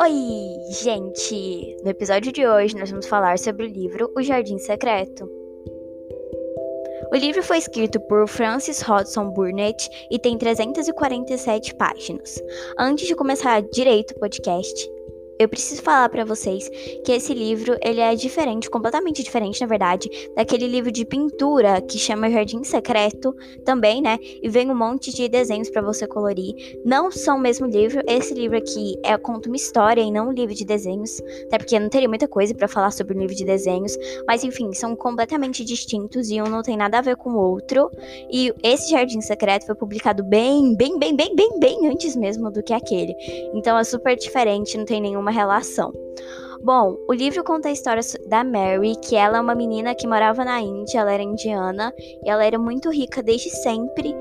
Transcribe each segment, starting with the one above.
Oi, gente! No episódio de hoje nós vamos falar sobre o livro O Jardim Secreto. O livro foi escrito por Francis Hodgson Burnett e tem 347 páginas. Antes de começar direito o podcast, eu preciso falar para vocês que esse livro ele é diferente, completamente diferente, na verdade, daquele livro de pintura que chama Jardim Secreto, também, né? E vem um monte de desenhos para você colorir. Não são o mesmo livro. Esse livro aqui é conta uma história e não um livro de desenhos, até porque não teria muita coisa para falar sobre um livro de desenhos. Mas enfim, são completamente distintos e um não tem nada a ver com o outro. E esse Jardim Secreto foi publicado bem, bem, bem, bem, bem, bem antes mesmo do que aquele. Então é super diferente, não tem nenhuma relação. Bom, o livro conta a história da Mary, que ela é uma menina que morava na Índia, ela era indiana e ela era muito rica desde sempre,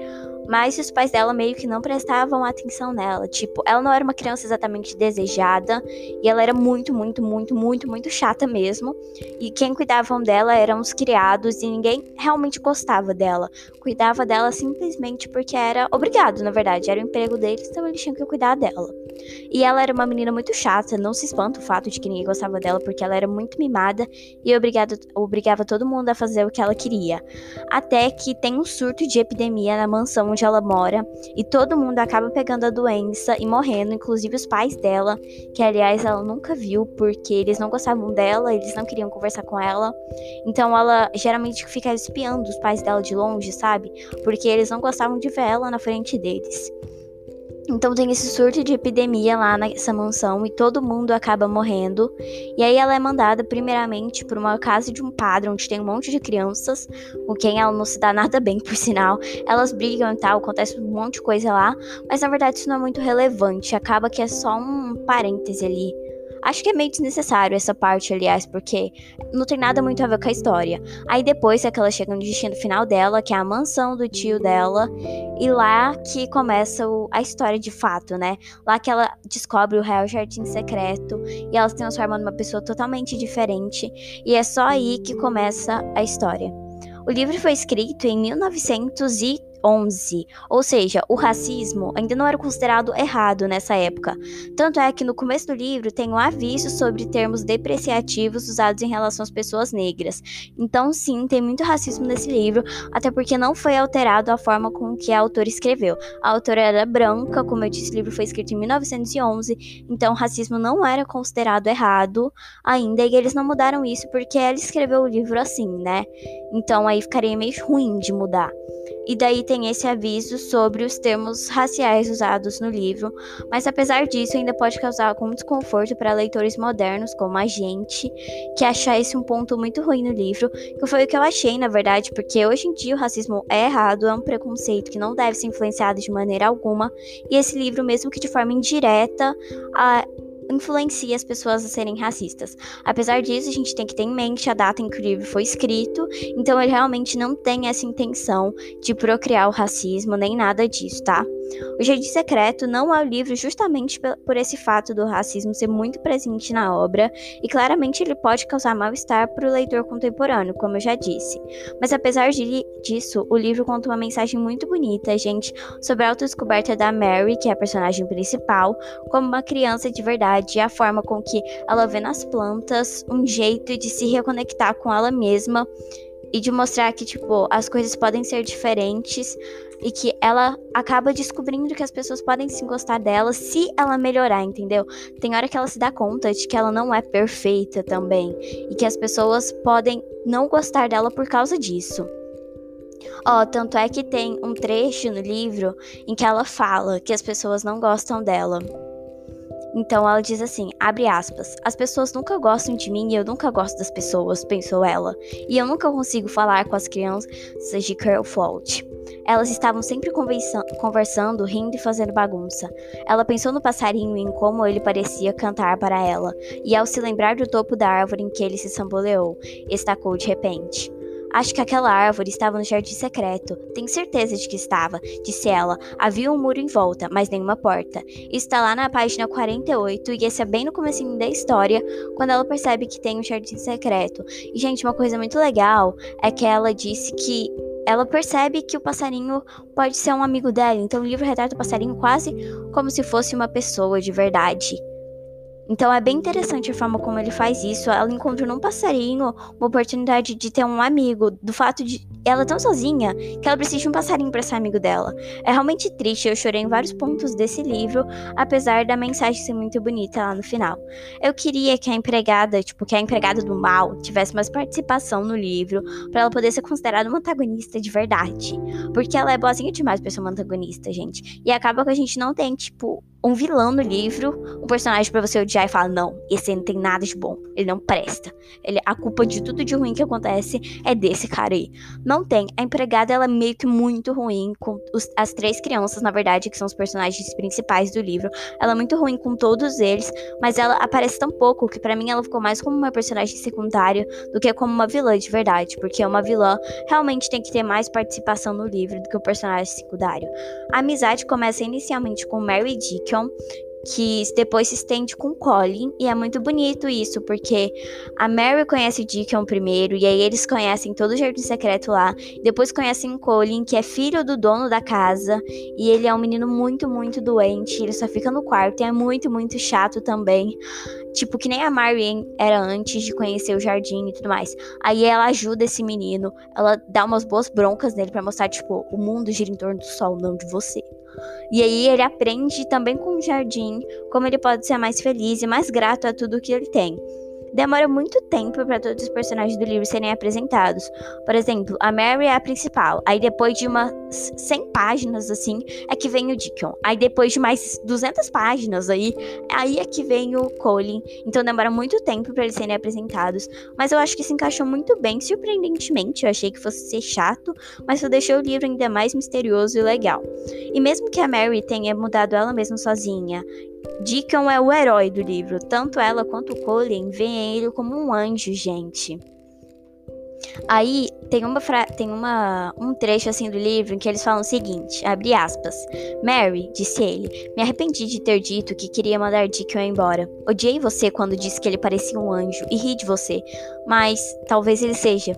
mas os pais dela meio que não prestavam atenção nela. Tipo, ela não era uma criança exatamente desejada e ela era muito, muito, muito, muito, muito chata mesmo. E quem cuidavam dela eram os criados e ninguém realmente gostava dela. Cuidava dela simplesmente porque era obrigado, na verdade, era o emprego deles, então eles tinham que cuidar dela. E ela era uma menina muito chata, não se espanta o fato de que ninguém gostava dela porque ela era muito mimada e obrigado, obrigava todo mundo a fazer o que ela queria. Até que tem um surto de epidemia na mansão onde ela mora e todo mundo acaba pegando a doença e morrendo, inclusive os pais dela, que aliás ela nunca viu porque eles não gostavam dela, eles não queriam conversar com ela. Então ela geralmente fica espiando os pais dela de longe, sabe? Porque eles não gostavam de ver ela na frente deles. Então tem esse surto de epidemia lá nessa mansão e todo mundo acaba morrendo. E aí ela é mandada primeiramente por uma casa de um padre onde tem um monte de crianças, com quem ela não se dá nada bem, por sinal. Elas brigam e tal, acontece um monte de coisa lá, mas na verdade isso não é muito relevante, acaba que é só um parêntese ali Acho que é meio desnecessário essa parte, aliás, porque não tem nada muito a ver com a história. Aí depois é que ela chega no destino final dela, que é a mansão do tio dela, e lá que começa o, a história de fato, né? Lá que ela descobre o real jardim secreto e ela se transforma numa pessoa totalmente diferente, e é só aí que começa a história. O livro foi escrito em 1930 11. Ou seja, o racismo ainda não era considerado errado nessa época. Tanto é que no começo do livro tem um aviso sobre termos depreciativos usados em relação às pessoas negras. Então, sim, tem muito racismo nesse livro, até porque não foi alterado a forma com que a autora escreveu. A autora era branca, como eu disse, o livro foi escrito em 1911, então o racismo não era considerado errado ainda, e eles não mudaram isso porque ela escreveu o livro assim, né? Então aí ficaria meio ruim de mudar. E daí tem esse aviso sobre os termos raciais usados no livro, mas apesar disso ainda pode causar algum desconforto para leitores modernos como a gente, que achar esse um ponto muito ruim no livro, que foi o que eu achei, na verdade, porque hoje em dia o racismo é errado, é um preconceito que não deve ser influenciado de maneira alguma, e esse livro, mesmo que de forma indireta, a influencia as pessoas a serem racistas. Apesar disso, a gente tem que ter em mente a data em que o livro foi escrito, então ele realmente não tem essa intenção de procriar o racismo nem nada disso, tá? O Jardim Secreto não é o livro justamente por esse fato do racismo ser muito presente na obra, e claramente ele pode causar mal-estar para o leitor contemporâneo, como eu já disse. Mas apesar de, disso, o livro conta uma mensagem muito bonita, gente, sobre a autodescoberta da Mary, que é a personagem principal, como uma criança de verdade, e a forma com que ela vê nas plantas um jeito de se reconectar com ela mesma e de mostrar que, tipo, as coisas podem ser diferentes e que ela acaba descobrindo que as pessoas podem se gostar dela se ela melhorar, entendeu? Tem hora que ela se dá conta de que ela não é perfeita também e que as pessoas podem não gostar dela por causa disso. Ó, oh, tanto é que tem um trecho no livro em que ela fala que as pessoas não gostam dela. Então ela diz assim, abre aspas, as pessoas nunca gostam de mim e eu nunca gosto das pessoas, pensou ela. E eu nunca consigo falar com as crianças de Curlfault. Elas estavam sempre conversando, rindo e fazendo bagunça. Ela pensou no passarinho e em como ele parecia cantar para ela, e ao se lembrar do topo da árvore em que ele se samboleou, estacou de repente. Acho que aquela árvore estava no jardim secreto. Tenho certeza de que estava, disse ela. Havia um muro em volta, mas nenhuma porta. Está lá na página 48 e esse é bem no começo da história, quando ela percebe que tem um jardim secreto. E, gente, uma coisa muito legal é que ela disse que ela percebe que o passarinho pode ser um amigo dela. Então o livro retrata o passarinho quase como se fosse uma pessoa de verdade. Então é bem interessante a forma como ele faz isso. Ela encontra num passarinho uma oportunidade de ter um amigo, do fato de ela é tão sozinha que ela precisa de um passarinho para ser amigo dela. É realmente triste, eu chorei em vários pontos desse livro, apesar da mensagem ser muito bonita lá no final. Eu queria que a empregada, tipo, que a empregada do mal tivesse mais participação no livro, para ela poder ser considerada uma antagonista de verdade. Porque ela é boazinha demais pra ser uma antagonista, gente. E acaba que a gente não tem, tipo, um vilão no livro, um personagem para você odiar e falar: não, esse não tem nada de bom, ele não presta. Ele, a culpa de tudo de ruim que acontece é desse cara aí. Não tem. A empregada, ela é meio que muito ruim com os, as três crianças, na verdade, que são os personagens principais do livro. Ela é muito ruim com todos eles, mas ela aparece tão pouco que para mim ela ficou mais como uma personagem secundária do que como uma vilã de verdade, porque uma vilã realmente tem que ter mais participação no livro do que o personagem secundário. A amizade começa inicialmente com Mary Dick que depois se estende com Colin, e é muito bonito isso, porque a Mary conhece Deacon primeiro, e aí eles conhecem todo o Jardim Secreto lá, depois conhecem Colin, que é filho do dono da casa, e ele é um menino muito, muito doente, ele só fica no quarto, e é muito, muito chato também. Tipo, que nem a Marianne era antes de conhecer o jardim e tudo mais. Aí ela ajuda esse menino, ela dá umas boas broncas nele para mostrar, tipo, o mundo gira em torno do sol, não de você. E aí ele aprende também com o jardim como ele pode ser mais feliz e mais grato a tudo que ele tem demora muito tempo para todos os personagens do livro serem apresentados. Por exemplo, a Mary é a principal. Aí depois de umas 100 páginas assim, é que vem o Deacon. Aí depois de mais 200 páginas aí, aí é que vem o Colin. Então demora muito tempo para eles serem apresentados, mas eu acho que se encaixou muito bem, surpreendentemente. Eu achei que fosse ser chato, mas isso deixou o livro ainda mais misterioso e legal. E mesmo que a Mary tenha mudado ela mesma sozinha Deacon é o herói do livro. Tanto ela quanto Colin veem ele como um anjo, gente. Aí tem uma tem uma um trecho assim do livro em que eles falam o seguinte, abre aspas. Mary, disse ele, me arrependi de ter dito que queria mandar Deacon embora. Odiei você quando disse que ele parecia um anjo e ri de você, mas talvez ele seja.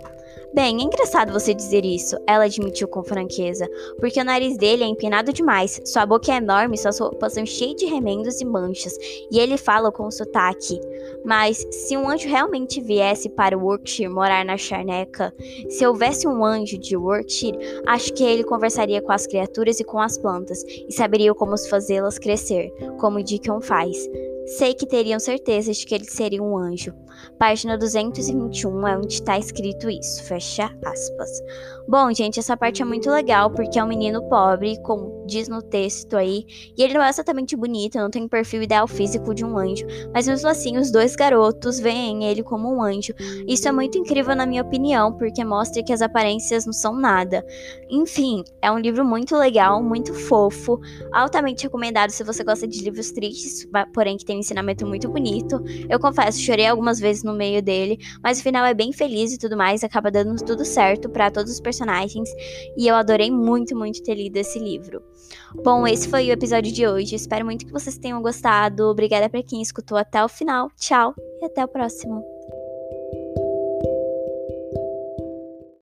Bem, é engraçado você dizer isso, ela admitiu com franqueza, porque o nariz dele é empinado demais, sua boca é enorme, suas roupas são cheias de remendos e manchas, e ele fala com sotaque. Mas se um anjo realmente viesse para Workshire morar na charneca, se houvesse um anjo de Workshire, acho que ele conversaria com as criaturas e com as plantas, e saberia como fazê-las crescer, como Dickon faz. Sei que teriam certeza de que ele seria um anjo. Página 221 é onde está escrito isso. Fecha aspas. Bom, gente, essa parte é muito legal porque é um menino pobre, como diz no texto aí, e ele não é exatamente bonito, não tem o perfil ideal físico de um anjo, mas mesmo assim os dois garotos veem ele como um anjo. Isso é muito incrível na minha opinião, porque mostra que as aparências não são nada. Enfim, é um livro muito legal, muito fofo, altamente recomendado se você gosta de livros tristes, porém que tem um ensinamento muito bonito. Eu confesso, chorei algumas vezes no meio dele, mas o final é bem feliz e tudo mais, acaba dando tudo certo para todos os personagens, e eu adorei muito, muito ter lido esse livro. Bom, esse foi o episódio de hoje. Espero muito que vocês tenham gostado. Obrigada para quem escutou até o final. Tchau e até o próximo.